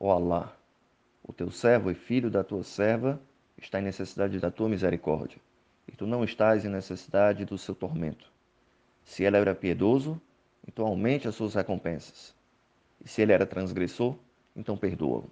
ó Alá, o teu servo e filho da tua serva está em necessidade da tua misericórdia, e tu não estás em necessidade do seu tormento. Se ele era piedoso, então aumente as suas recompensas. E se ele era transgressor, então perdoa-o.